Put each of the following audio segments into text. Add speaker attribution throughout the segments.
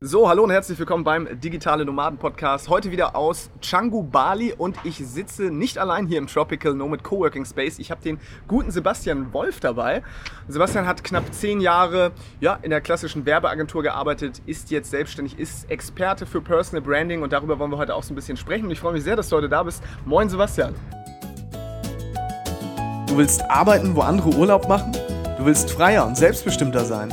Speaker 1: So, hallo und herzlich willkommen beim Digitale Nomaden Podcast. Heute wieder aus Canggu, Bali und ich sitze nicht allein hier im Tropical Nomad Coworking Space. Ich habe den guten Sebastian Wolf dabei. Sebastian hat knapp zehn Jahre ja, in der klassischen Werbeagentur gearbeitet, ist jetzt selbstständig, ist Experte für Personal Branding und darüber wollen wir heute auch so ein bisschen sprechen. Und ich freue mich sehr, dass du heute da bist. Moin Sebastian. Du willst arbeiten, wo andere Urlaub machen? Du willst freier und selbstbestimmter sein?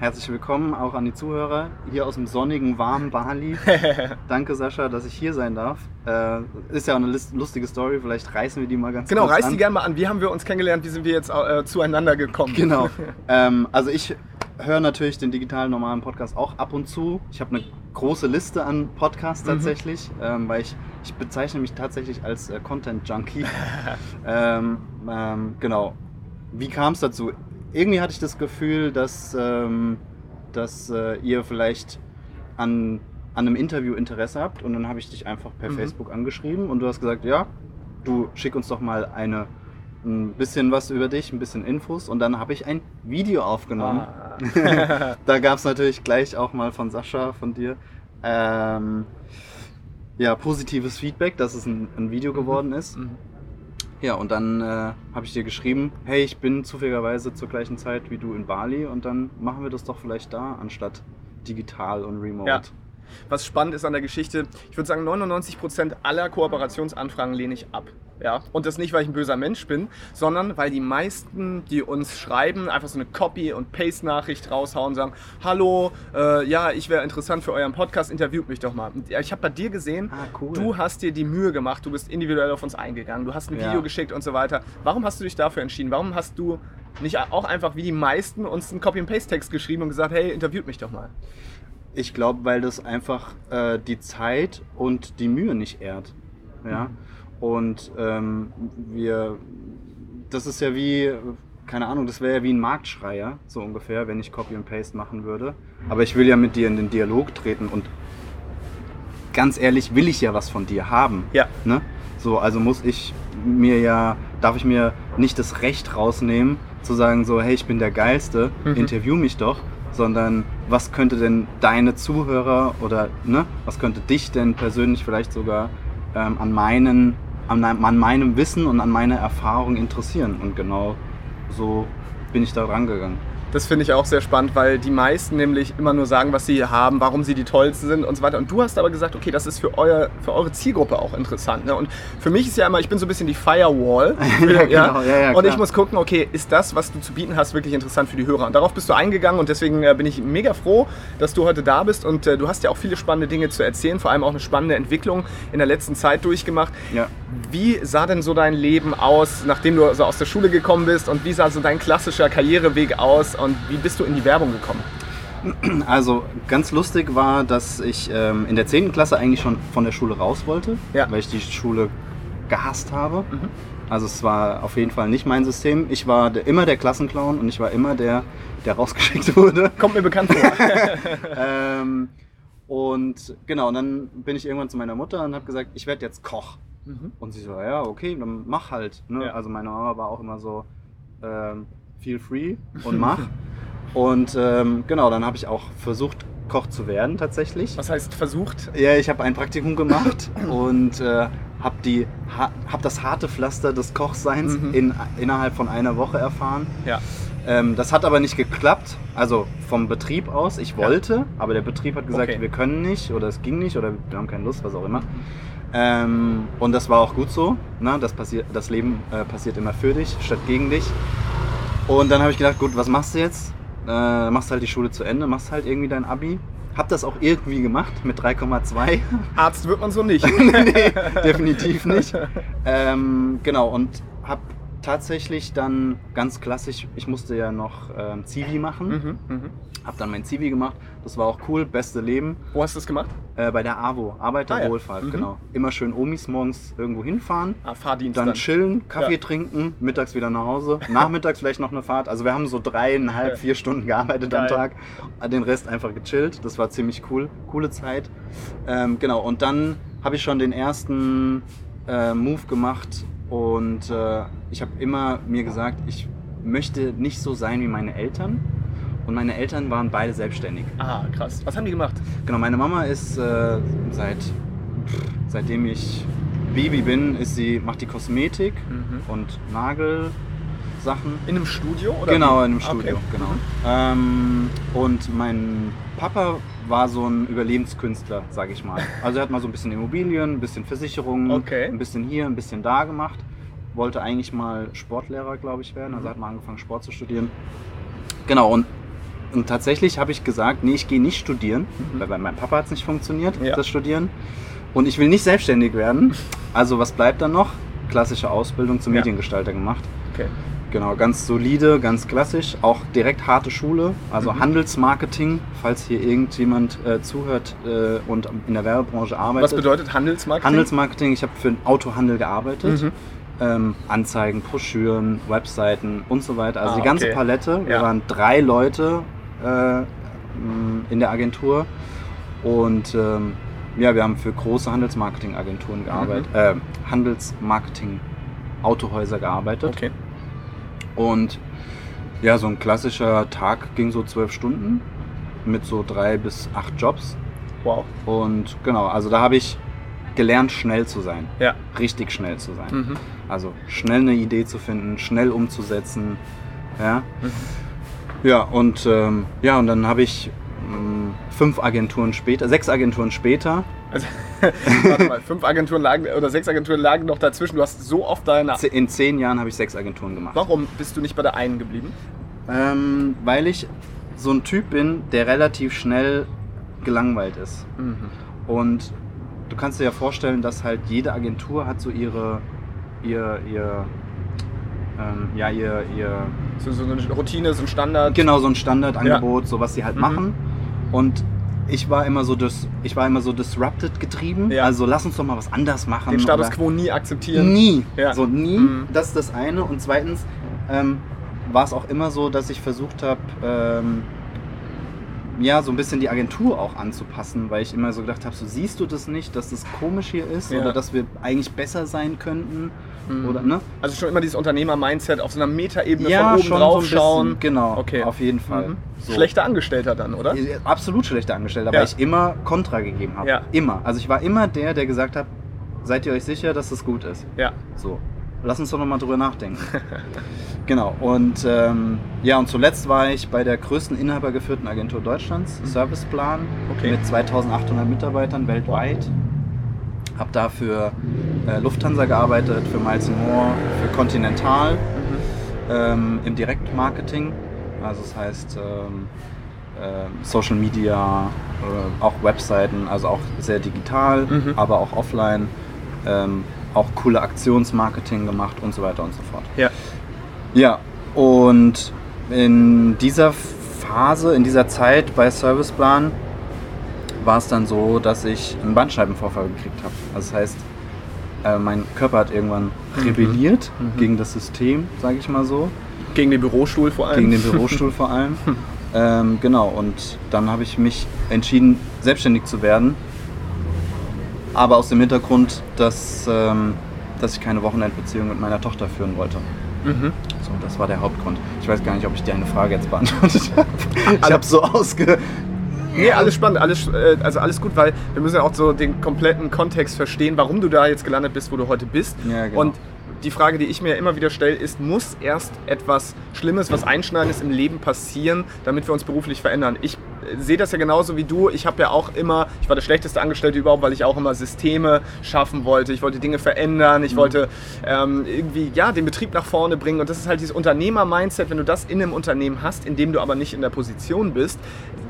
Speaker 2: herzlich willkommen auch an die Zuhörer hier aus dem sonnigen, warmen Bali. Danke Sascha, dass ich hier sein darf. Äh, ist ja auch eine lustige Story, vielleicht reißen wir die mal ganz
Speaker 1: genau,
Speaker 2: kurz
Speaker 1: Genau, reiß die gerne mal an. Wie haben wir uns kennengelernt? Wie sind wir jetzt äh, zueinander gekommen?
Speaker 2: Genau. ähm, also ich höre natürlich den digitalen normalen Podcast auch ab und zu. Ich habe eine große Liste an Podcasts mhm. tatsächlich, mhm. ähm, weil ich, ich bezeichne mich tatsächlich als äh, Content Junkie. ähm, ähm, genau. Wie kam es dazu? Irgendwie hatte ich das Gefühl, dass, ähm, dass äh, ihr vielleicht an, an einem Interview Interesse habt und dann habe ich dich einfach per mhm. Facebook angeschrieben und du hast gesagt, ja, du schick uns doch mal eine ein bisschen was über dich, ein bisschen Infos und dann habe ich ein Video aufgenommen. Ah. da gab es natürlich gleich auch mal von Sascha, von dir, ähm, ja, positives Feedback, dass es ein, ein Video geworden ist. Mhm. Ja, und dann äh, habe ich dir geschrieben, hey, ich bin zufälligerweise zur gleichen Zeit wie du in Bali und dann machen wir das doch vielleicht da, anstatt digital und remote.
Speaker 1: Ja. Was spannend ist an der Geschichte, ich würde sagen, 99% aller Kooperationsanfragen lehne ich ab. Ja? Und das nicht, weil ich ein böser Mensch bin, sondern weil die meisten, die uns schreiben, einfach so eine Copy- und Paste-Nachricht raushauen und sagen, hallo, äh, ja, ich wäre interessant für euren Podcast, interviewt mich doch mal. Ich habe bei dir gesehen, ah, cool. du hast dir die Mühe gemacht, du bist individuell auf uns eingegangen, du hast ein Video ja. geschickt und so weiter. Warum hast du dich dafür entschieden? Warum hast du nicht auch einfach wie die meisten uns einen Copy-and-Paste-Text geschrieben und gesagt, hey, interviewt mich doch mal?
Speaker 2: Ich glaube, weil das einfach äh, die Zeit und die Mühe nicht ehrt. Ja. Mhm. Und ähm, wir, das ist ja wie, keine Ahnung, das wäre ja wie ein Marktschreier, so ungefähr, wenn ich Copy und Paste machen würde. Aber ich will ja mit dir in den Dialog treten und ganz ehrlich will ich ja was von dir haben.
Speaker 1: Ja.
Speaker 2: Ne? So, also muss ich mir ja, darf ich mir nicht das Recht rausnehmen, zu sagen so, hey, ich bin der Geilste, mhm. interview mich doch, sondern was könnte denn deine Zuhörer oder ne, was könnte dich denn persönlich vielleicht sogar ähm, an meinen an, an meinem Wissen und an meiner Erfahrung interessieren. Und genau so bin ich da rangegangen.
Speaker 1: Das finde ich auch sehr spannend, weil die meisten nämlich immer nur sagen, was sie hier haben, warum sie die tollsten sind und so weiter. Und du hast aber gesagt, okay, das ist für, euer, für eure Zielgruppe auch interessant. Ne? Und für mich ist ja immer, ich bin so ein bisschen die Firewall. ja, genau. ja, ja, und ich muss gucken, okay, ist das, was du zu bieten hast, wirklich interessant für die Hörer? Und darauf bist du eingegangen und deswegen äh, bin ich mega froh, dass du heute da bist. Und äh, du hast ja auch viele spannende Dinge zu erzählen, vor allem auch eine spannende Entwicklung in der letzten Zeit durchgemacht.
Speaker 2: Ja.
Speaker 1: Wie sah denn so dein Leben aus, nachdem du so aus der Schule gekommen bist? Und wie sah so dein klassischer Karriereweg aus? Und wie bist du in die Werbung gekommen?
Speaker 2: Also ganz lustig war, dass ich ähm, in der 10. Klasse eigentlich schon von der Schule raus wollte,
Speaker 1: ja.
Speaker 2: weil ich die Schule gehasst habe. Mhm. Also es war auf jeden Fall nicht mein System. Ich war der, immer der Klassenclown und ich war immer der, der rausgeschickt wurde.
Speaker 1: Kommt mir bekannt vor.
Speaker 2: ähm, und genau, und dann bin ich irgendwann zu meiner Mutter und habe gesagt, ich werde jetzt Koch. Mhm. Und sie so, ja, okay, dann mach halt. Ne? Ja. Also meine Mama war auch immer so, ähm, feel free und mach. Und ähm, genau, dann habe ich auch versucht, Koch zu werden tatsächlich.
Speaker 1: Was heißt versucht?
Speaker 2: Ja, ich habe ein Praktikum gemacht und äh, habe ha, hab das harte Pflaster des Kochseins mhm. in, innerhalb von einer Woche erfahren.
Speaker 1: Ja.
Speaker 2: Ähm, das hat aber nicht geklappt, also vom Betrieb aus. Ich wollte, ja. aber der Betrieb hat gesagt, okay. wir können nicht oder es ging nicht oder wir haben keine Lust, was auch immer. Ähm, und das war auch gut so. Ne? Das, passiert, das Leben äh, passiert immer für dich statt gegen dich. Und dann habe ich gedacht, gut, was machst du jetzt? äh, machst halt die Schule zu Ende, machst halt irgendwie dein Abi. Hab das auch irgendwie gemacht mit 3,2.
Speaker 1: Arzt wird man so nicht.
Speaker 2: nee, definitiv nicht. Ähm, genau, und hab tatsächlich dann ganz klassisch, ich musste ja noch ähm, Zivi machen.
Speaker 1: Mhm, mhm.
Speaker 2: Hab dann mein Zivi gemacht. Das war auch cool, beste Leben.
Speaker 1: Wo hast du das gemacht?
Speaker 2: Äh, bei der AWO, Arbeiterwohlfahrt,
Speaker 1: Ah, ja. Mhm.
Speaker 2: genau. Immer schön Omis morgens irgendwo hinfahren.
Speaker 1: Ah, Fahrdienst
Speaker 2: Dann,
Speaker 1: dann.
Speaker 2: chillen, Kaffee
Speaker 1: Ja.
Speaker 2: trinken, mittags wieder nach Hause, nachmittags vielleicht noch eine Fahrt. Also wir haben so dreieinhalb, vier Stunden gearbeitet am
Speaker 1: Geil.
Speaker 2: Tag, den Rest einfach gechillt. Das war ziemlich cool, coole Zeit. Ähm, genau, und dann habe ich schon den ersten äh, Move gemacht und äh, ich habe immer mir gesagt, ich möchte nicht so sein wie meine Eltern. Und meine Eltern waren beide selbstständig.
Speaker 1: Ah, krass. Was haben die gemacht?
Speaker 2: Genau, meine Mama ist äh, seit seitdem ich Baby bin, ist sie macht die Kosmetik
Speaker 1: Mhm.
Speaker 2: und Nagelsachen.
Speaker 1: In einem Studio? Oder
Speaker 2: Genau, in einem Studio,
Speaker 1: Okay.
Speaker 2: genau.
Speaker 1: Mhm.
Speaker 2: Ähm, und mein Papa war so ein Überlebenskünstler, sage ich mal. Also er hat mal so ein bisschen Immobilien, ein bisschen Versicherungen,
Speaker 1: Okay.
Speaker 2: ein bisschen hier, ein bisschen da gemacht. Wollte eigentlich mal Sportlehrer, glaube ich, werden. Also
Speaker 1: Mhm.
Speaker 2: hat mal angefangen, Sport zu studieren. Genau, und, und tatsächlich habe ich gesagt, nee, ich gehe nicht studieren,
Speaker 1: Mhm.
Speaker 2: weil bei meinem Papa hat es nicht funktioniert,
Speaker 1: Ja.
Speaker 2: das Studieren. Und ich will nicht selbstständig werden. Also was bleibt dann noch? Klassische Ausbildung zum
Speaker 1: Ja.
Speaker 2: Mediengestalter gemacht.
Speaker 1: Okay.
Speaker 2: Genau, ganz solide, ganz klassisch. Auch direkt harte Schule, also
Speaker 1: Mhm.
Speaker 2: Handelsmarketing, falls hier irgendjemand äh, zuhört äh, und in der Werbebranche arbeitet.
Speaker 1: Was bedeutet Handelsmarketing?
Speaker 2: Handelsmarketing? Ich habe für den Autohandel gearbeitet.
Speaker 1: Mhm.
Speaker 2: Ähm, Anzeigen, Broschüren, Webseiten und so weiter. Also
Speaker 1: Ah,
Speaker 2: die ganze
Speaker 1: okay.
Speaker 2: Palette. Wir
Speaker 1: Ja.
Speaker 2: waren drei Leute äh, in der Agentur und ähm, ja, wir haben für große Handelsmarketingagenturen gearbeitet,
Speaker 1: Mhm.
Speaker 2: äh, Handelsmarketing Autohäuser gearbeitet.
Speaker 1: Okay.
Speaker 2: Und ja, so ein klassischer Tag ging so zwölf Stunden mit so drei bis acht Jobs.
Speaker 1: Wow.
Speaker 2: Und genau, also da habe ich gelernt, schnell zu sein.
Speaker 1: Ja.
Speaker 2: Richtig schnell zu sein.
Speaker 1: Mhm.
Speaker 2: Also schnell eine Idee zu finden, schnell umzusetzen. Ja,
Speaker 1: Mhm.
Speaker 2: ja und ähm, ja, und dann habe ich mh, fünf Agenturen später, sechs Agenturen später,
Speaker 1: Also, warte mal, fünf Agenturen lagen oder sechs Agenturen lagen noch dazwischen. Du hast so oft deine.
Speaker 2: in zehn Jahren habe ich sechs Agenturen gemacht.
Speaker 1: Warum bist du nicht bei der einen geblieben?
Speaker 2: Ähm, weil ich so ein Typ bin, der relativ schnell gelangweilt ist.
Speaker 1: Mhm.
Speaker 2: Und du kannst dir ja vorstellen, dass halt jede Agentur hat so ihre, ihr, ihr, ähm, ja, ihr, ihr,
Speaker 1: So, so eine Routine, so ein Standard.
Speaker 2: genau so ein Standardangebot, so was sie halt
Speaker 1: Mhm.
Speaker 2: machen. Und ich war immer so dis, ich war immer so disrupted getrieben.
Speaker 1: Ja.
Speaker 2: Also lass uns doch mal was anders machen.
Speaker 1: Den Status quo nie akzeptieren.
Speaker 2: Nie.
Speaker 1: Ja.
Speaker 2: So nie.
Speaker 1: Mhm.
Speaker 2: Das ist das eine. Und zweitens ähm, war es auch immer so, dass ich versucht habe, ähm, ja, so ein bisschen die Agentur auch anzupassen, weil ich immer so gedacht habe, so siehst du das nicht, dass das komisch hier ist
Speaker 1: Ja.
Speaker 2: oder dass wir eigentlich besser sein könnten
Speaker 1: Mhm.
Speaker 2: oder ne?
Speaker 1: Also schon immer dieses Unternehmer-Mindset auf so einer Metaebene
Speaker 2: Ja,
Speaker 1: von oben
Speaker 2: schon
Speaker 1: drauf
Speaker 2: so
Speaker 1: schauen.
Speaker 2: Genau,
Speaker 1: Okay.
Speaker 2: auf jeden Fall.
Speaker 1: Mhm.
Speaker 2: So.
Speaker 1: Schlechter Angestellter dann, oder?
Speaker 2: Absolut schlechter Angestellter,
Speaker 1: Ja.
Speaker 2: weil ich immer Kontra gegeben habe.
Speaker 1: Ja.
Speaker 2: Immer. Also ich war immer der, der gesagt hat, seid ihr euch sicher, dass das gut ist?
Speaker 1: Ja.
Speaker 2: So, lass uns doch nochmal drüber nachdenken. genau, und ähm, ja, und zuletzt war ich bei der größten inhabergeführten Agentur Deutschlands, Serviceplan,
Speaker 1: Okay.
Speaker 2: mit 2800 Mitarbeitern weltweit. Habe da für äh, Lufthansa gearbeitet, für Miles More, für Continental ähm, im Direktmarketing. Also das heißt ähm, ähm, Social Media, äh, auch Webseiten, also auch sehr digital,
Speaker 1: Mhm.
Speaker 2: aber auch offline. Auch coole Aktionsmarketing gemacht und so weiter und so fort.
Speaker 1: Ja.
Speaker 2: Ja, und in dieser Phase, in dieser Zeit bei Serviceplan war es dann so, dass ich einen Bandscheibenvorfall gekriegt habe. Also das heißt, äh, mein Körper hat irgendwann rebelliert
Speaker 1: Mhm.
Speaker 2: gegen das System, sage ich mal so,
Speaker 1: Gegen den Bürostuhl vor allem.
Speaker 2: gegen den Bürostuhl vor allem. Ähm, genau, und dann habe ich mich entschieden, selbstständig zu werden. Aber aus dem Hintergrund, dass, ähm, dass ich keine Wochenendbeziehung mit meiner Tochter führen wollte.
Speaker 1: Mhm.
Speaker 2: So, das war der Hauptgrund. Ich weiß gar nicht, ob ich dir eine Frage jetzt beantwortet habe. Ich habe so ausge...
Speaker 1: Nee, alles spannend, alles, äh, also alles gut, weil wir müssen ja auch so den kompletten Kontext verstehen, warum du da jetzt gelandet bist, wo du heute bist.
Speaker 2: Ja, genau.
Speaker 1: Und die Frage, die ich mir immer wieder stelle, ist, muss erst etwas Schlimmes, was Einschneidendes im Leben passieren, damit wir uns beruflich verändern? Ich sehe das ja genauso wie du. Ich habe ja auch immer, ich war der schlechteste Angestellte überhaupt, weil ich auch immer Systeme schaffen wollte. Ich wollte Dinge verändern. Ich wollte ähm, irgendwie ja den Betrieb nach vorne bringen. Und das ist halt dieses Unternehmer-Mindset. Wenn du das in einem Unternehmen hast, in dem du aber nicht in der Position bist,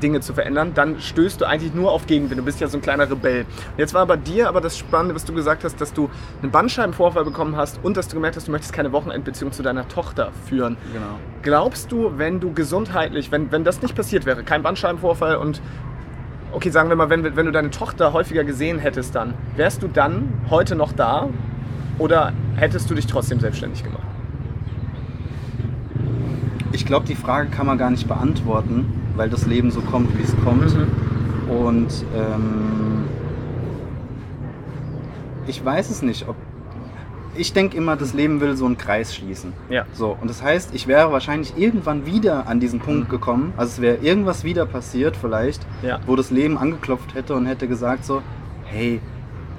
Speaker 1: Dinge zu verändern, dann stößt du eigentlich nur auf Gegenwind. Du bist ja so ein kleiner Rebell. Und jetzt war bei dir aber das Spannende, was du gesagt hast, dass du einen Bandscheibenvorfall bekommen hast und dass du gemerkt hast, du möchtest keine Wochenendbeziehung zu deiner Tochter führen.
Speaker 2: Genau.
Speaker 1: Glaubst du, wenn du gesundheitlich, wenn, wenn das nicht passiert wäre, kein Bandscheibenvorfall und okay, sagen wir mal, wenn, wenn du deine Tochter häufiger gesehen hättest dann, wärst du dann heute noch da oder hättest du dich trotzdem selbstständig gemacht?
Speaker 2: Ich glaube, die Frage kann man gar nicht beantworten, weil das Leben so kommt, wie es kommt.
Speaker 1: Mhm.
Speaker 2: Und ähm, ich weiß es nicht, ob. Ich denke immer, das Leben will so einen Kreis schließen.
Speaker 1: Ja.
Speaker 2: So, und das heißt, ich wäre wahrscheinlich irgendwann wieder an diesen Punkt
Speaker 1: Mhm.
Speaker 2: gekommen, also es wäre irgendwas wieder passiert vielleicht,
Speaker 1: Ja.
Speaker 2: wo das Leben angeklopft hätte und hätte gesagt so, hey,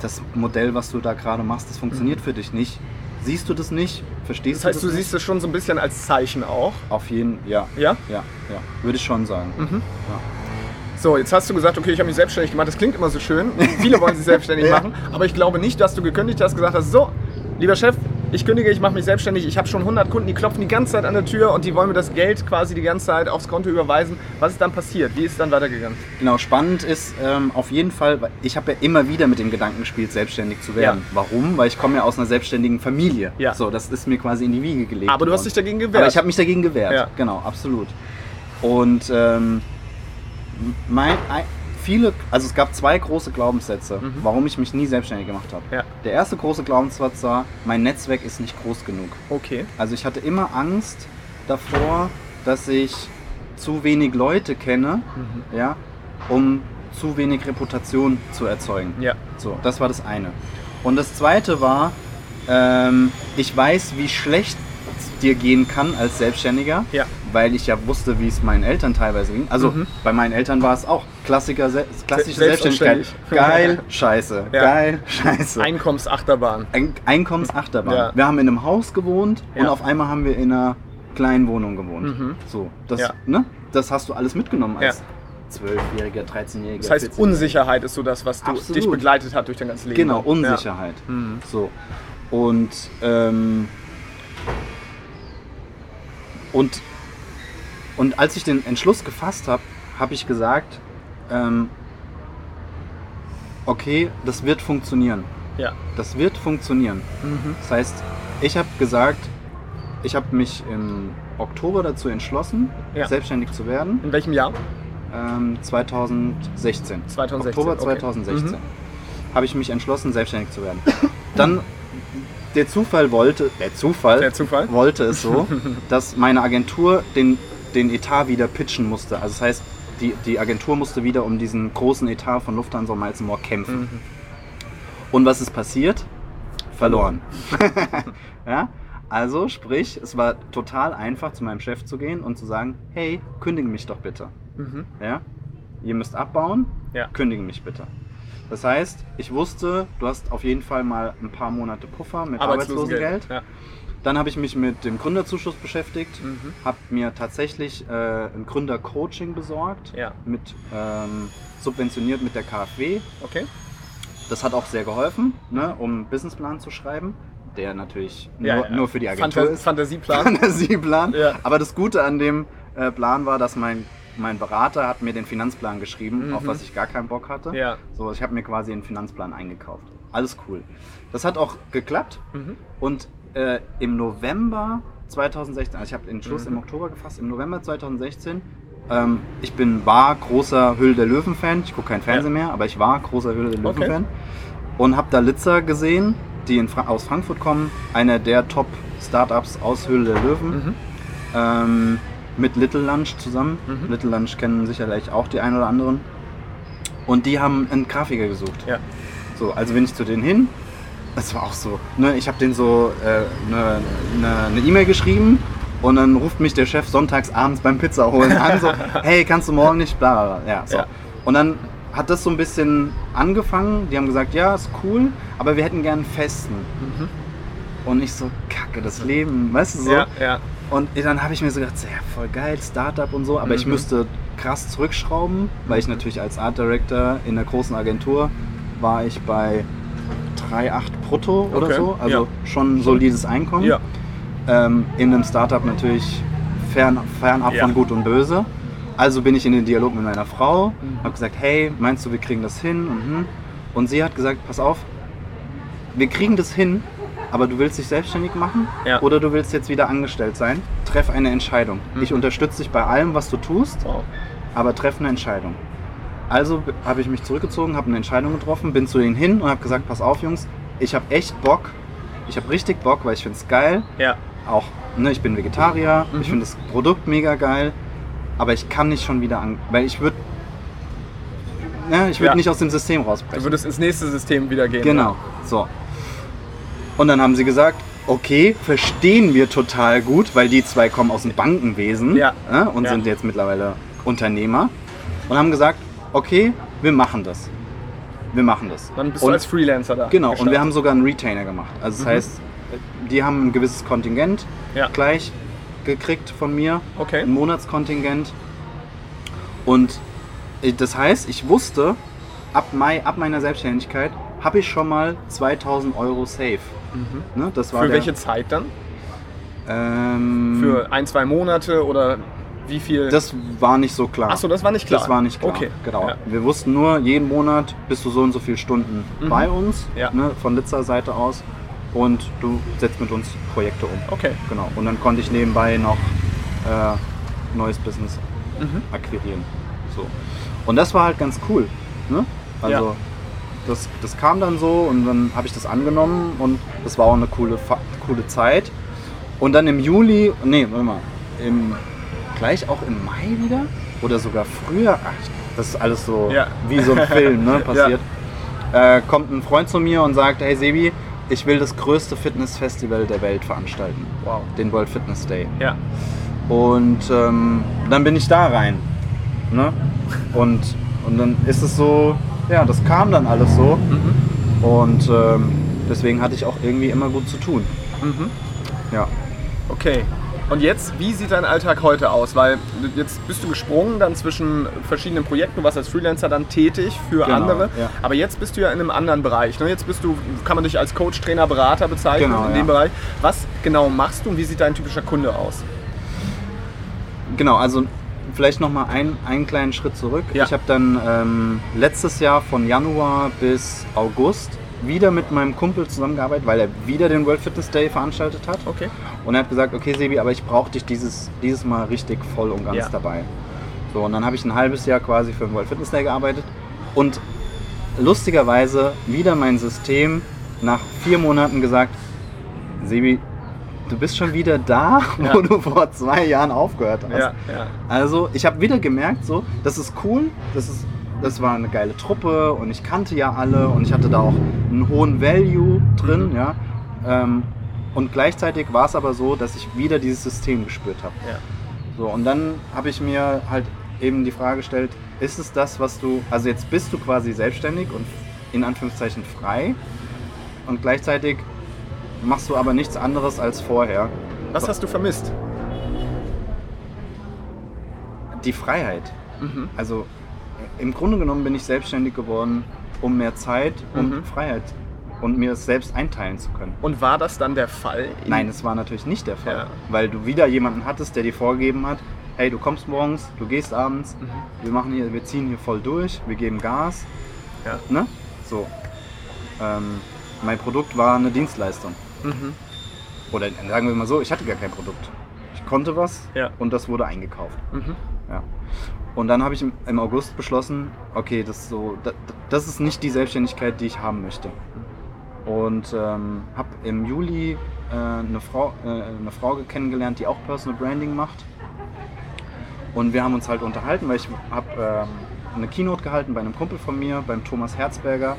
Speaker 2: das Modell, was du da gerade machst, das funktioniert für dich nicht. Siehst du das nicht? Verstehst
Speaker 1: Mhm. Das heißt,
Speaker 2: du
Speaker 1: du
Speaker 2: das
Speaker 1: siehst es schon so ein bisschen als Zeichen auch.
Speaker 2: Auf jeden, ja.
Speaker 1: Ja?
Speaker 2: Ja, ja. Würde ich schon sagen.
Speaker 1: Mhm.
Speaker 2: Ja.
Speaker 1: So, jetzt hast du gesagt, okay, ich habe mich selbstständig gemacht. Das klingt immer so schön. Viele wollen sich selbstständig
Speaker 2: Ja.
Speaker 1: machen. Aber ich glaube nicht, dass du gekündigt hast, gesagt hast, so, lieber Chef, ich kündige, ich mache mich selbstständig. Ich habe schon 100 Kunden, die klopfen die ganze Zeit an der Tür und die wollen mir das Geld quasi die ganze Zeit aufs Konto überweisen. Was ist dann passiert? Wie ist es dann weitergegangen?
Speaker 2: Genau, spannend ist ähm, auf jeden Fall, weil ich habe ja immer wieder mit dem Gedanken gespielt, selbstständig zu werden. Warum? Weil ich komme ja aus einer selbstständigen Familie.
Speaker 1: Ja.
Speaker 2: So, das ist mir quasi in die Wiege gelegt.
Speaker 1: Aber du hast dich dagegen gewehrt.
Speaker 2: Aber ich habe mich dagegen gewehrt.
Speaker 1: Ja.
Speaker 2: Genau, absolut. Und ähm, mein, ein, viele, also es gab zwei große Glaubenssätze,
Speaker 1: Mhm.
Speaker 2: warum ich mich nie selbstständig gemacht habe.
Speaker 1: Ja.
Speaker 2: Der erste große Glaubenssatz war, mein Netzwerk ist nicht groß genug.
Speaker 1: Okay.
Speaker 2: Also ich hatte immer Angst davor, dass ich zu wenig Leute kenne,
Speaker 1: Mhm.
Speaker 2: ja, um zu wenig Reputation zu erzeugen.
Speaker 1: Ja.
Speaker 2: So, das war das eine. Und das zweite war, ähm, ich weiß, wie schlecht es dir gehen kann als Selbstständiger,
Speaker 1: Ja.
Speaker 2: weil ich ja wusste, wie es meinen Eltern teilweise ging. Also
Speaker 1: Mhm.
Speaker 2: bei meinen Eltern war es auch Klassiker, se klassische
Speaker 1: Se-
Speaker 2: Selbstständigkeit.
Speaker 1: selbstständig.
Speaker 2: Geil, scheiße.
Speaker 1: Ja.
Speaker 2: Geil, scheiße.
Speaker 1: Einkommensachterbahn.
Speaker 2: Ein Einkommensachterbahn.
Speaker 1: Ja.
Speaker 2: Wir haben in einem Haus gewohnt und
Speaker 1: Ja.
Speaker 2: auf einmal haben wir in einer kleinen Wohnung gewohnt.
Speaker 1: Mhm.
Speaker 2: So, das, ne? das hast du alles mitgenommen als
Speaker 1: Ja.
Speaker 2: 12-Jähriger, 13-Jähriger.
Speaker 1: Das heißt,
Speaker 2: 14-Jähriger.
Speaker 1: Unsicherheit ist so das, was dich begleitet hat durch dein ganzes Leben.
Speaker 2: Genau. Unsicherheit.
Speaker 1: Mhm.
Speaker 2: So. Und, ähm, und, und als ich den Entschluss gefasst habe, habe ich gesagt, ähm, okay, das wird funktionieren.
Speaker 1: Ja.
Speaker 2: Das wird funktionieren.
Speaker 1: Mhm.
Speaker 2: Das heißt, ich habe gesagt, ich habe mich im Oktober dazu entschlossen,
Speaker 1: Ja.
Speaker 2: selbstständig zu werden.
Speaker 1: In welchem Jahr?
Speaker 2: Ähm, 2016.
Speaker 1: 2016,
Speaker 2: Oktober
Speaker 1: okay.
Speaker 2: 2016.
Speaker 1: Mhm.
Speaker 2: Habe ich mich entschlossen, selbstständig zu werden. Dann, der Zufall wollte, der Zufall,
Speaker 1: Der Zufall?
Speaker 2: wollte es so, dass meine Agentur den, den Etat wieder pitchen musste. Also das heißt, die, die Agentur musste wieder um diesen großen Etat von Lufthansa Miles More kämpfen.
Speaker 1: Mhm.
Speaker 2: Und was ist passiert? Verloren. ja? Also sprich, es war total einfach, zu meinem Chef zu gehen und zu sagen, hey, kündige mich doch bitte.
Speaker 1: Mhm.
Speaker 2: Ja? Ihr müsst abbauen,
Speaker 1: Ja.
Speaker 2: kündige mich bitte. Das heißt, ich wusste, du hast auf jeden Fall mal ein paar Monate Puffer mit Arbeitslosengeld.
Speaker 1: Ja.
Speaker 2: Dann habe ich mich mit dem Gründerzuschuss beschäftigt,
Speaker 1: Mhm.
Speaker 2: habe mir tatsächlich äh, ein Gründercoaching besorgt,
Speaker 1: Ja.
Speaker 2: mit, ähm, subventioniert mit der KfW.
Speaker 1: Okay.
Speaker 2: Das hat auch sehr geholfen, ne, um einen Businessplan zu schreiben, der natürlich
Speaker 1: Ja,
Speaker 2: nur,
Speaker 1: ja.
Speaker 2: nur für die Agentur
Speaker 1: Phanta-
Speaker 2: ist.
Speaker 1: Fantasieplan.
Speaker 2: Fantasieplan. Aber das Gute an dem äh, Plan war, dass mein, mein Berater hat mir den Finanzplan geschrieben,
Speaker 1: Mhm.
Speaker 2: auf was ich gar keinen Bock hatte.
Speaker 1: Ja.
Speaker 2: So, ich habe mir quasi einen Finanzplan eingekauft. Alles cool. Das hat auch geklappt.
Speaker 1: Mhm.
Speaker 2: Und äh, im November 2016, also ich habe den Schluss
Speaker 1: Mhm.
Speaker 2: im Oktober gefasst, im November 2016, ähm, ich bin, war großer Hülle der Löwen-Fan, ich gucke kein Fernsehen mehr, aber ich war großer Hülle der
Speaker 1: Okay.
Speaker 2: Löwen-Fan und habe da Litzer gesehen, die in Fra aus Frankfurt kommen, einer der Top-Startups aus Hülle der Löwen,
Speaker 1: Mhm.
Speaker 2: ähm, mit Little Lunch zusammen.
Speaker 1: Mhm.
Speaker 2: Little Lunch kennen sicherlich auch die einen oder anderen. Und die haben einen Grafiker gesucht.
Speaker 1: Ja.
Speaker 2: So, also bin ich zu denen hin. Das war auch so. Ne, ich habe denen so eine äh, ne, ne, ne E-Mail geschrieben und dann ruft mich der Chef sonntags abends beim Pizza holen an. So, hey, kannst du morgen nicht? Bla, bla, bla. Ja, so.
Speaker 1: Ja.
Speaker 2: Und dann hat das so ein bisschen angefangen. Die haben gesagt, ja, ist cool, aber wir hätten gern einen festen.
Speaker 1: Mhm.
Speaker 2: Und ich so, kacke, das Leben, weißt du so?
Speaker 1: Ja, ja.
Speaker 2: Und dann habe ich mir so gedacht, ja, voll geil, Startup und so, aber ich
Speaker 1: Mhm.
Speaker 2: müsste krass zurückschrauben, weil ich natürlich als Art Director in einer großen Agentur war ich bei 3,8 brutto oder
Speaker 1: Okay,
Speaker 2: so. Also
Speaker 1: ja.
Speaker 2: schon ein solides Einkommen.
Speaker 1: Ja.
Speaker 2: Ähm, in einem Startup natürlich fern, fernab
Speaker 1: Ja.
Speaker 2: von Gut und Böse. Also bin ich in den Dialog mit meiner Frau,
Speaker 1: Mhm.
Speaker 2: habe gesagt, hey, meinst du, wir kriegen das hin? Und, hm. und sie hat gesagt, pass auf, wir kriegen das hin, aber du willst dich selbstständig machen
Speaker 1: Ja.
Speaker 2: oder du willst jetzt wieder angestellt sein. Treff eine Entscheidung.
Speaker 1: Mhm.
Speaker 2: Ich unterstütze dich bei allem, was du tust,
Speaker 1: Wow.
Speaker 2: aber treff eine Entscheidung. Also habe ich mich zurückgezogen, habe eine Entscheidung getroffen, bin zu denen hin und habe gesagt, pass auf Jungs, ich habe echt Bock, ich habe richtig Bock, weil ich finde es geil,
Speaker 1: Ja.
Speaker 2: auch, ne, ich bin Vegetarier,
Speaker 1: Mhm.
Speaker 2: ich finde das Produkt mega geil, aber ich kann nicht schon wieder an, weil ich würde, ne, ich würde
Speaker 1: Ja.
Speaker 2: nicht aus dem System
Speaker 1: Du
Speaker 2: rausbrechen.
Speaker 1: würdest ins nächste System wieder gehen.
Speaker 2: Genau, so. Und dann haben sie gesagt, okay, verstehen wir total gut, weil die zwei kommen aus dem Bankenwesen
Speaker 1: Ja.
Speaker 2: ne, und
Speaker 1: Ja.
Speaker 2: sind jetzt mittlerweile Unternehmer und haben gesagt, okay, wir machen das. Wir machen das.
Speaker 1: Dann bist
Speaker 2: und,
Speaker 1: du als Freelancer da.
Speaker 2: Genau, und
Speaker 1: gestartet.
Speaker 2: wir haben sogar einen Retainer gemacht. Also das
Speaker 1: Mhm.
Speaker 2: heißt, die haben ein gewisses Kontingent
Speaker 1: Ja.
Speaker 2: gleich gekriegt von mir,
Speaker 1: Okay.
Speaker 2: ein Monatskontingent. Und das heißt, ich wusste, ab Mai, ab meiner Selbstständigkeit, habe ich schon mal 2000 Euro safe. Ne, das war
Speaker 1: Mhm. Für
Speaker 2: der,
Speaker 1: welche Zeit dann?
Speaker 2: Ähm,
Speaker 1: Für ein, zwei Monate oder wie viel?
Speaker 2: das war nicht so klar.
Speaker 1: Achso, das war nicht klar.
Speaker 2: Das war nicht klar.
Speaker 1: Okay.
Speaker 2: Genau.
Speaker 1: Ja.
Speaker 2: Wir wussten nur, jeden Monat bist du so und so viele Stunden
Speaker 1: Mhm.
Speaker 2: bei uns,
Speaker 1: Ja.
Speaker 2: ne, von Litzer Seite aus. Und du setzt mit uns Projekte um.
Speaker 1: Okay.
Speaker 2: Genau. Und dann konnte ich nebenbei noch äh, neues Business
Speaker 1: Mhm.
Speaker 2: akquirieren. So. Und das war halt ganz cool. Ne? Also
Speaker 1: Ja.
Speaker 2: das, das kam dann so und dann habe ich das angenommen und das war auch eine coole, coole Zeit. Und dann im Juli, nee, warte mal, im, gleich auch im Mai wieder oder sogar früher, ach, das ist alles so
Speaker 1: Ja.
Speaker 2: wie so ein Film ne, passiert, äh, kommt ein Freund zu mir und sagt, hey Sebi, ich will das größte Fitnessfestival der Welt veranstalten,
Speaker 1: Wow.
Speaker 2: den World Fitness Day.
Speaker 1: Ja.
Speaker 2: Und ähm, dann bin ich da rein. Ne? Und, und dann ist es so, ja, das kam dann alles so.
Speaker 1: Mhm.
Speaker 2: Und ähm, deswegen hatte ich auch irgendwie immer gut zu tun.
Speaker 1: Mhm.
Speaker 2: Ja.
Speaker 1: Okay. Und jetzt, wie sieht dein Alltag heute aus? Weil jetzt bist du gesprungen dann zwischen verschiedenen Projekten, du warst als Freelancer dann tätig für
Speaker 2: Genau,
Speaker 1: andere.
Speaker 2: ja.
Speaker 1: Aber jetzt bist du ja in einem anderen Bereich. Ne? Jetzt bist du, kann man dich als Coach, Trainer, Berater bezeichnen
Speaker 2: Genau,
Speaker 1: in dem
Speaker 2: ja.
Speaker 1: Bereich. Was genau machst du und wie sieht dein typischer Kunde aus?
Speaker 2: Genau, also vielleicht nochmal ein, einen kleinen Schritt zurück.
Speaker 1: Ja.
Speaker 2: Ich habe dann ähm, letztes Jahr von Januar bis August wieder mit meinem Kumpel zusammengearbeitet, weil er wieder den World Fitness Day veranstaltet hat.
Speaker 1: Okay.
Speaker 2: Und er hat gesagt, okay Sebi, aber ich brauche dich dieses, dieses Mal richtig voll und ganz
Speaker 1: Ja.
Speaker 2: dabei. So, und dann habe ich ein halbes Jahr quasi für den World Fitness Day gearbeitet und lustigerweise wieder mein System nach vier Monaten gesagt, Sebi, du bist schon wieder da,
Speaker 1: Ja.
Speaker 2: wo du vor zwei Jahren aufgehört hast.
Speaker 1: Ja, ja.
Speaker 2: Also ich habe wieder gemerkt, so, das ist cool, das, ist, das war eine geile Truppe und ich kannte ja alle und ich hatte da auch einen hohen Value drin,
Speaker 1: Mhm.
Speaker 2: ja. Ähm, und gleichzeitig war es aber so, dass ich wieder dieses System gespürt habe.
Speaker 1: ja.
Speaker 2: So, und dann habe ich mir halt eben die Frage gestellt, ist es das, was du, also jetzt bist du quasi selbstständig und in Anführungszeichen frei und gleichzeitig machst du aber nichts anderes als vorher.
Speaker 1: Was hast du vermisst?
Speaker 2: Die Freiheit.
Speaker 1: Mhm.
Speaker 2: Also im Grunde genommen bin ich selbstständig geworden, um mehr Zeit und
Speaker 1: Mhm.
Speaker 2: Freiheit und mir es selbst einteilen zu können.
Speaker 1: Und war das dann der Fall? in-
Speaker 2: Nein, das war natürlich nicht der Fall,
Speaker 1: Ja.
Speaker 2: weil du wieder jemanden hattest, der dir vorgegeben hat, hey, du kommst morgens, du gehst abends,
Speaker 1: Mhm.
Speaker 2: wir machen hier, wir ziehen hier voll durch, wir geben Gas,
Speaker 1: Ja.
Speaker 2: ne? So. Ähm, mein Produkt war eine Dienstleistung.
Speaker 1: Mhm.
Speaker 2: Oder sagen wir mal so, ich hatte gar kein Produkt. Ich konnte was
Speaker 1: Ja.
Speaker 2: und das wurde eingekauft.
Speaker 1: Mhm.
Speaker 2: Ja. Und dann habe ich im, August beschlossen, okay, das, ist so, das, das ist nicht die Selbstständigkeit, die ich haben möchte. Und ähm, habe im Juli äh, eine, Frau, äh, eine Frau kennengelernt, die auch Personal Branding macht. Und wir haben uns halt unterhalten, weil ich habe ähm, eine Keynote gehalten bei einem Kumpel von mir, beim Thomas Herzberger,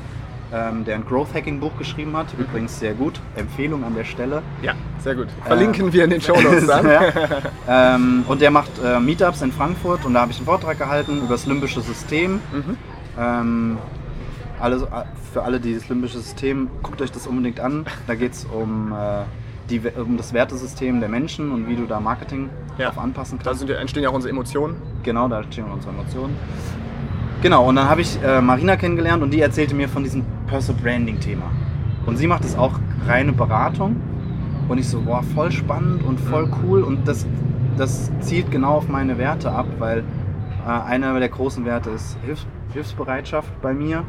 Speaker 2: ähm, der ein Growth Hacking Buch geschrieben hat. Übrigens sehr gut. Empfehlung an der Stelle.
Speaker 1: Ja, sehr gut. Verlinken wir in den Show Notes dann.
Speaker 2: ja. ähm, und der macht äh, Meetups in Frankfurt und da habe ich einen Vortrag gehalten über das limbische System.
Speaker 1: Mhm.
Speaker 2: Ähm, alle, für alle, die das limbische System, guckt euch das unbedingt an. Da geht es um äh, die, um das Wertesystem der Menschen und wie du da Marketing
Speaker 1: Ja.
Speaker 2: drauf anpassen
Speaker 1: Da
Speaker 2: kannst.
Speaker 1: sind, entstehen ja auch unsere Emotionen.
Speaker 2: Genau, da stehen unsere Emotionen. Genau, und dann habe ich äh, Marina kennengelernt und die erzählte mir von diesem Personal Branding Thema. Und sie macht es auch reine Beratung. Und ich so, boah, voll spannend und voll cool. Und das, das zielt genau auf meine Werte ab, weil äh, einer der großen Werte ist Hilfs Hilfsbereitschaft bei mir.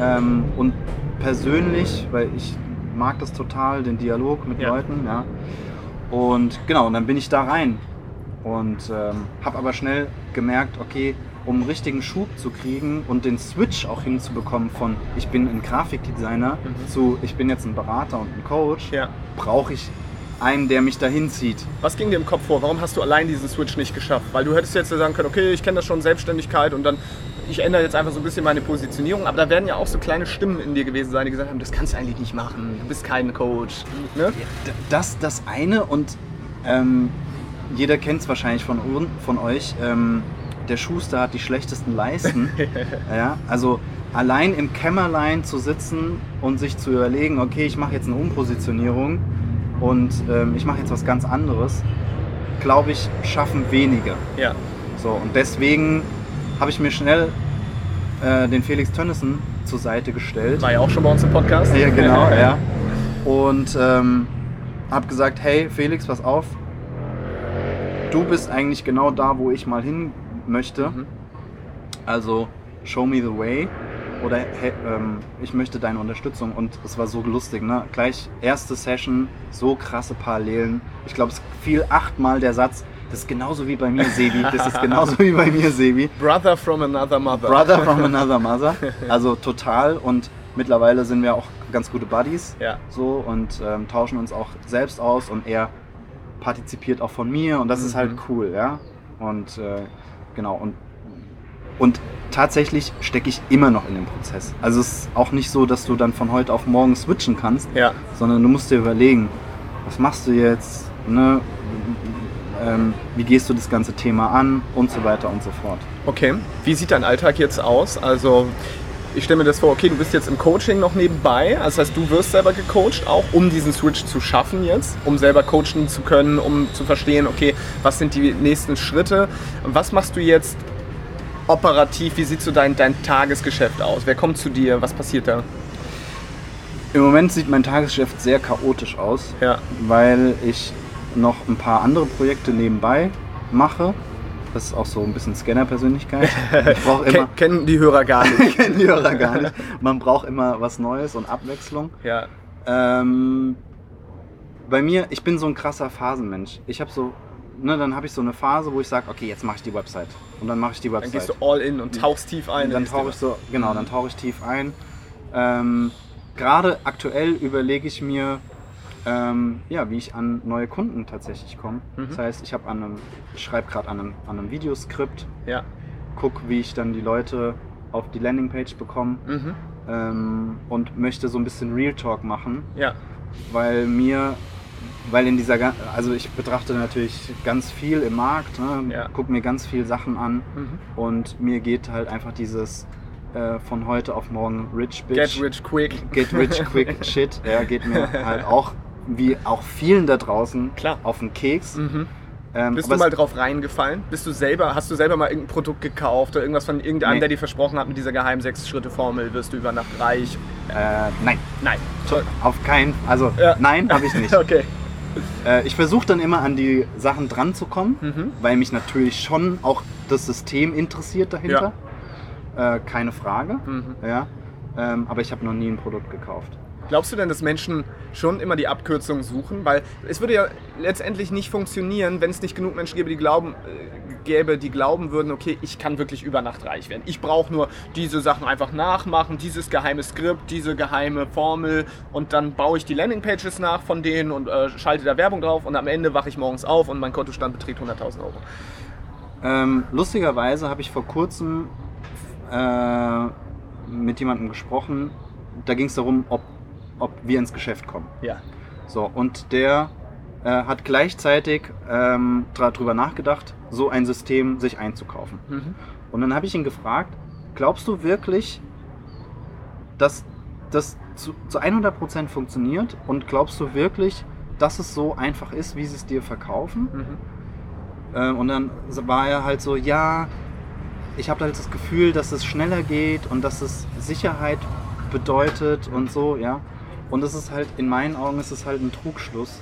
Speaker 2: Ähm, und persönlich, weil ich mag das total, den Dialog mit
Speaker 1: Ja.
Speaker 2: Leuten. Ja. Und genau, und dann bin ich da rein und ähm, habe aber schnell gemerkt, okay, um einen richtigen Schub zu kriegen und den Switch auch hinzubekommen von ich bin ein Grafikdesigner
Speaker 1: Mhm.
Speaker 2: zu ich bin jetzt ein Berater und ein Coach,
Speaker 1: Ja.
Speaker 2: brauche ich einen, der mich dahin zieht.
Speaker 1: Was ging dir im Kopf vor? Warum hast du allein diesen Switch nicht geschafft? Weil du hättest jetzt ja sagen können, okay, ich kenne das schon, Selbstständigkeit und dann, ich ändere jetzt einfach so ein bisschen meine Positionierung. Aber da werden ja auch so kleine Stimmen in dir gewesen sein, die gesagt haben, das kannst du eigentlich nicht machen, du bist kein Coach. Ne?
Speaker 2: Das das eine und ähm, jeder kennt es wahrscheinlich von, von euch. Ähm, der Schuster hat die schlechtesten Leisten. ja, also allein im Kämmerlein zu sitzen und sich zu überlegen, okay, ich mache jetzt eine Umpositionierung und ähm, ich mache jetzt was ganz anderes, glaube ich, schaffen wenige.
Speaker 1: Ja.
Speaker 2: So, und deswegen habe ich mir schnell äh, den Felix Tönnissen zur Seite gestellt.
Speaker 1: War ja auch schon bei uns im Podcast.
Speaker 2: Ja, genau, ja. Und ähm, habe gesagt, hey Felix, pass auf. Du bist eigentlich genau da, wo ich mal hin möchte.
Speaker 1: Mhm.
Speaker 2: Also show me the way. Oder hey, ähm, ich möchte deine Unterstützung. Und es war so lustig, ne? Gleich erste Session, so krasse Parallelen. Ich glaube, es fiel achtmal der Satz, das ist genauso wie bei mir, Sebi. Das ist genauso wie bei mir, Sebi.
Speaker 1: Brother from another mother.
Speaker 2: Brother from another mother. Also total. Und mittlerweile sind wir auch ganz gute Buddies.
Speaker 1: Ja.
Speaker 2: So und ähm, tauschen uns auch selbst aus und er partizipiert auch von mir und das ist halt
Speaker 1: Mhm.
Speaker 2: cool, ja. Und äh, genau und und tatsächlich stecke ich immer noch in dem Prozess. Also es ist auch nicht so, dass du dann von heute auf morgen switchen kannst,
Speaker 1: Ja.
Speaker 2: sondern du musst dir überlegen, was machst du jetzt, ne? Ähm, wie gehst du das ganze Thema an und so weiter und so fort.
Speaker 1: Okay. Wie sieht dein Alltag jetzt aus? Also, ich stelle mir das vor, okay, du bist jetzt im Coaching noch nebenbei. Also, das heißt, du wirst selber gecoacht, auch um diesen Switch zu schaffen jetzt, um selber coachen zu können, um zu verstehen, okay, was sind die nächsten Schritte? Was machst du jetzt operativ? Wie sieht so dein, dein Tagesgeschäft aus? Wer kommt zu dir? Was passiert da?
Speaker 2: Im Moment sieht mein Tagesgeschäft sehr chaotisch aus.
Speaker 1: Ja.
Speaker 2: weil ich noch ein paar andere Projekte nebenbei mache. Das ist auch so ein bisschen Scanner-Persönlichkeit. Immer,
Speaker 1: Ken, kennen die Hörer gar nicht.
Speaker 2: kennen die Hörer gar nicht. Man braucht immer was Neues und Abwechslung.
Speaker 1: ja.
Speaker 2: Ähm, bei mir, ich bin so ein krasser Phasenmensch. Ich habe so, ne, dann habe ich so eine Phase, wo ich sage, okay, jetzt mache ich die Website. Und dann mache ich die
Speaker 1: Dann
Speaker 2: Website.
Speaker 1: gehst du all in und tauchst tief ein.
Speaker 2: Und dann tauche ich so, genau, dann tauche ich tief ein. Ähm, Gerade aktuell überlege ich mir, ähm, ja, wie ich an neue Kunden tatsächlich komme.
Speaker 1: Mhm.
Speaker 2: Das heißt, ich habe an einem, schreibe gerade an einem, an einem Videoskript,
Speaker 1: Ja.
Speaker 2: gucke, wie ich dann die Leute auf die Landingpage bekomme
Speaker 1: Mhm.
Speaker 2: ähm, und möchte so ein bisschen Real Talk machen,
Speaker 1: Ja.
Speaker 2: weil mir, weil in dieser, also ich betrachte natürlich ganz viel im Markt, ne,
Speaker 1: Ja.
Speaker 2: gucke mir ganz viel Sachen an
Speaker 1: Mhm.
Speaker 2: und mir geht halt einfach dieses äh, von heute auf morgen Rich Bitch,
Speaker 1: Get rich quick.
Speaker 2: get rich quick Shit, ja, geht mir halt auch, wie auch vielen da draußen,
Speaker 1: Klar.
Speaker 2: auf den Keks.
Speaker 1: Mhm.
Speaker 2: Ähm,
Speaker 1: Bist du mal drauf reingefallen? Bist du selber, hast du selber mal irgendein Produkt gekauft oder irgendwas von irgendeinem,
Speaker 2: Nee.
Speaker 1: der dir versprochen hat, mit dieser geheimen Sechs-Schritte-Formel wirst du über Nacht reich?
Speaker 2: äh, nein,
Speaker 1: Nein.
Speaker 2: auf keinen, also
Speaker 1: Ja.
Speaker 2: nein, habe ich nicht.
Speaker 1: Okay.
Speaker 2: Äh, ich versuche dann immer an die Sachen dran zu kommen,
Speaker 1: Mhm.
Speaker 2: weil mich natürlich schon auch das System interessiert dahinter. Äh, keine Frage.
Speaker 1: Mhm.
Speaker 2: Ja. Ähm, aber ich habe noch nie ein Produkt gekauft.
Speaker 1: Glaubst du denn, dass Menschen schon immer die Abkürzung suchen? Weil es würde ja letztendlich nicht funktionieren, wenn es nicht genug Menschen gäbe, die glauben, äh, gäbe, die glauben würden, okay, ich kann wirklich über Nacht reich werden. Ich brauche nur diese Sachen einfach nachmachen, dieses geheime Skript, diese geheime Formel und dann baue ich die Landingpages nach von denen und äh, schalte da Werbung drauf und am Ende wache ich morgens auf und mein Kontostand beträgt 100.000 Euro.
Speaker 2: Ähm, lustigerweise habe ich vor kurzem äh, mit jemandem gesprochen. Da ging es darum, ob, ob wir ins Geschäft kommen.
Speaker 1: Ja.
Speaker 2: So, und der äh, hat gleichzeitig ähm, drüber nachgedacht, so ein System sich einzukaufen.
Speaker 1: Mhm.
Speaker 2: Und dann habe ich ihn gefragt, glaubst du wirklich, dass das zu, zu 100% funktioniert? Und glaubst du wirklich, dass es so einfach ist, wie sie es dir verkaufen.
Speaker 1: Mhm.
Speaker 2: Ähm, und dann war er halt so, ja, ich habe halt das Gefühl, dass es schneller geht und dass es Sicherheit bedeutet und so, ja. Und das ist halt, in meinen Augen ist es halt ein Trugschluss,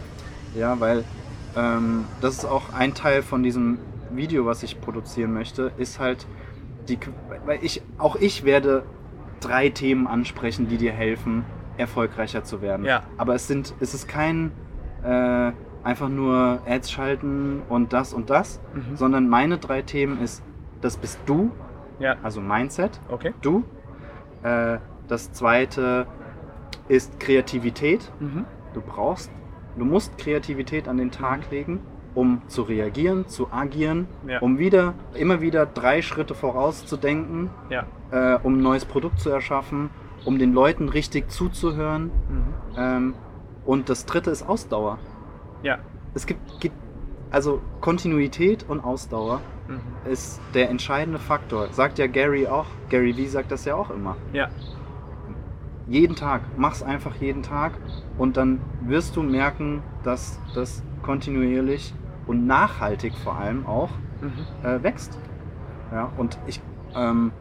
Speaker 2: ja, weil ähm, das ist auch ein Teil von diesem Video, was ich produzieren möchte, ist halt die, weil ich, auch ich werde drei Themen ansprechen, die dir helfen, erfolgreicher zu werden.
Speaker 1: Ja.
Speaker 2: Aber es sind, es ist kein äh, einfach nur Ads schalten und das und das,
Speaker 1: Mhm.
Speaker 2: sondern meine drei Themen ist, das bist du,
Speaker 1: Ja,
Speaker 2: also Mindset,
Speaker 1: okay.
Speaker 2: du. Äh, das zweite ist Kreativität.
Speaker 1: Mhm.
Speaker 2: Du brauchst, du musst Kreativität an den Tag legen, um zu reagieren, zu agieren,
Speaker 1: Ja.
Speaker 2: um wieder, immer wieder drei Schritte vorauszudenken,
Speaker 1: Ja.
Speaker 2: äh, um ein neues Produkt zu erschaffen, um den Leuten richtig zuzuhören.
Speaker 1: Mhm.
Speaker 2: Ähm, und das dritte ist Ausdauer.
Speaker 1: Ja.
Speaker 2: Es gibt, gibt also Kontinuität und Ausdauer
Speaker 1: Mhm.
Speaker 2: ist der entscheidende Faktor. Sagt ja Gary auch. Gary Vee sagt das ja auch immer.
Speaker 1: Ja.
Speaker 2: Jeden Tag. Mach's einfach jeden Tag und dann wirst du merken, dass das kontinuierlich und nachhaltig vor allem auch
Speaker 1: Mhm.
Speaker 2: äh, wächst. Ja, und ich ähm,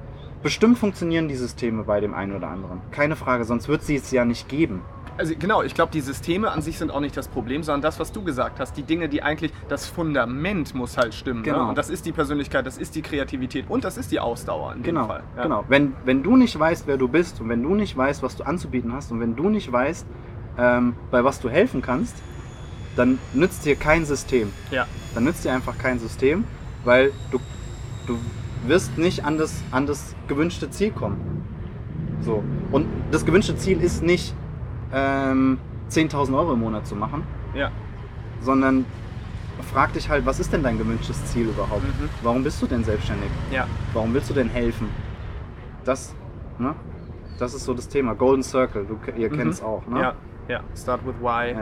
Speaker 2: bestimmt funktionieren die Systeme bei dem einen oder anderen. Keine Frage, sonst wird sie es ja nicht geben.
Speaker 1: Also genau, ich glaube, die Systeme an sich sind auch nicht das Problem, sondern das, was du gesagt hast, die Dinge, die eigentlich, das Fundament muss halt stimmen.
Speaker 2: Genau.
Speaker 1: Ne? Und das ist die Persönlichkeit, das ist die Kreativität und das ist die Ausdauer in dem
Speaker 2: Genau,
Speaker 1: Fall. Ja.
Speaker 2: genau. Wenn, wenn du nicht weißt, wer du bist und wenn du nicht weißt, was du anzubieten hast und wenn du nicht weißt, ähm, bei was du helfen kannst, dann nützt dir kein System.
Speaker 1: Ja.
Speaker 2: Dann nützt dir einfach kein System, weil du, du wirst nicht an das, an das gewünschte Ziel kommen. So. Und das gewünschte Ziel ist nicht ähm, 10.000 Euro im Monat zu machen,
Speaker 1: Ja.
Speaker 2: sondern frag dich halt, was ist denn dein gewünschtes Ziel überhaupt?
Speaker 1: Mhm.
Speaker 2: Warum bist du denn selbstständig?
Speaker 1: Ja.
Speaker 2: Warum willst du denn helfen? Das, ne? Das ist so das Thema. Golden Circle, du, ihr
Speaker 1: Mhm.
Speaker 2: kennt es auch, ne?
Speaker 1: Ja. Ja. Start with why.
Speaker 2: Ja.